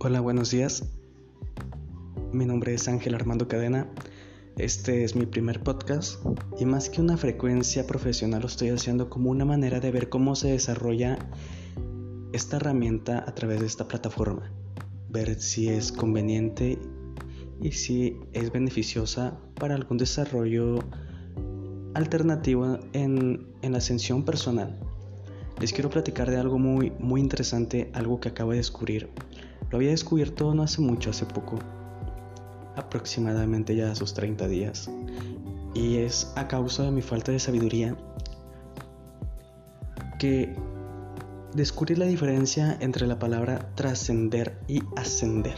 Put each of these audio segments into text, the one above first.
Hola, buenos días. Mi nombre es Ángel Armando Cadena. Este es mi primer podcast y más que una frecuencia profesional lo estoy haciendo como una manera de ver cómo se desarrolla esta herramienta a través de esta plataforma. Ver si es conveniente y si es beneficiosa para algún desarrollo alternativo en, en la ascensión personal. Les quiero platicar de algo muy, muy interesante, algo que acabo de descubrir lo había descubierto no hace mucho, hace poco, aproximadamente ya a sus 30 días. Y es a causa de mi falta de sabiduría que descubrí la diferencia entre la palabra trascender y ascender.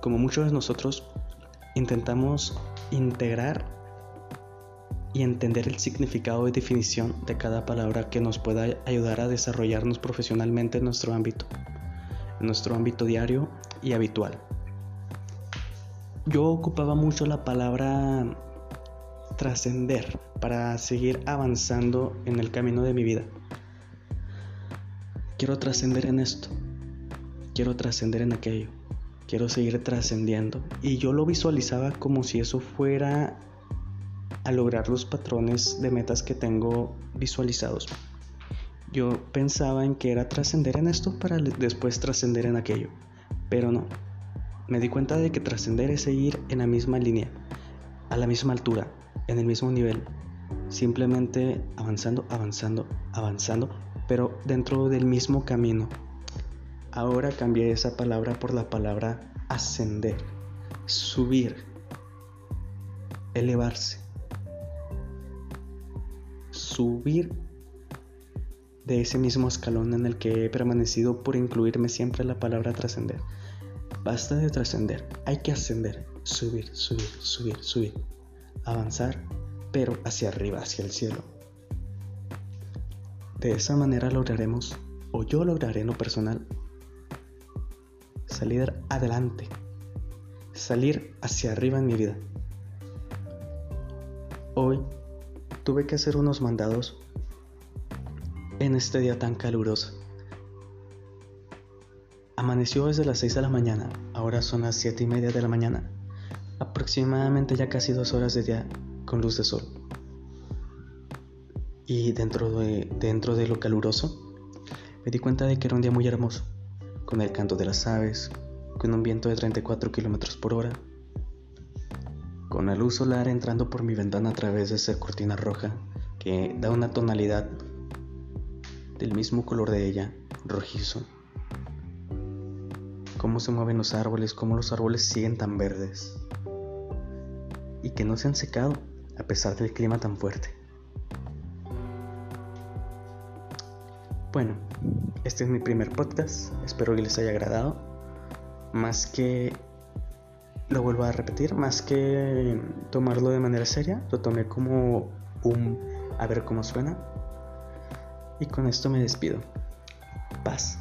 Como muchos de nosotros, intentamos integrar y entender el significado y definición de cada palabra que nos pueda ayudar a desarrollarnos profesionalmente en nuestro ámbito nuestro ámbito diario y habitual. Yo ocupaba mucho la palabra trascender para seguir avanzando en el camino de mi vida. Quiero trascender en esto, quiero trascender en aquello, quiero seguir trascendiendo. Y yo lo visualizaba como si eso fuera a lograr los patrones de metas que tengo visualizados. Yo pensaba en que era trascender en esto para después trascender en aquello, pero no. Me di cuenta de que trascender es seguir en la misma línea, a la misma altura, en el mismo nivel, simplemente avanzando, avanzando, avanzando, pero dentro del mismo camino. Ahora cambié esa palabra por la palabra ascender, subir, elevarse. Subir de ese mismo escalón en el que he permanecido por incluirme siempre la palabra trascender. Basta de trascender, hay que ascender, subir, subir, subir, subir, avanzar, pero hacia arriba, hacia el cielo. De esa manera lograremos, o yo lograré en lo personal, salir adelante, salir hacia arriba en mi vida. Hoy tuve que hacer unos mandados en este día tan caluroso. Amaneció desde las 6 de la mañana, ahora son las 7 y media de la mañana, aproximadamente ya casi dos horas de día con luz de sol. Y dentro de, dentro de lo caluroso, me di cuenta de que era un día muy hermoso, con el canto de las aves, con un viento de 34 kilómetros por hora, con la luz solar entrando por mi ventana a través de esa cortina roja que da una tonalidad del mismo color de ella, rojizo. Cómo se mueven los árboles, cómo los árboles siguen tan verdes. Y que no se han secado a pesar del clima tan fuerte. Bueno, este es mi primer podcast, espero que les haya agradado. Más que, lo vuelvo a repetir, más que tomarlo de manera seria, lo tomé como un a ver cómo suena y con esto me despido. Paz.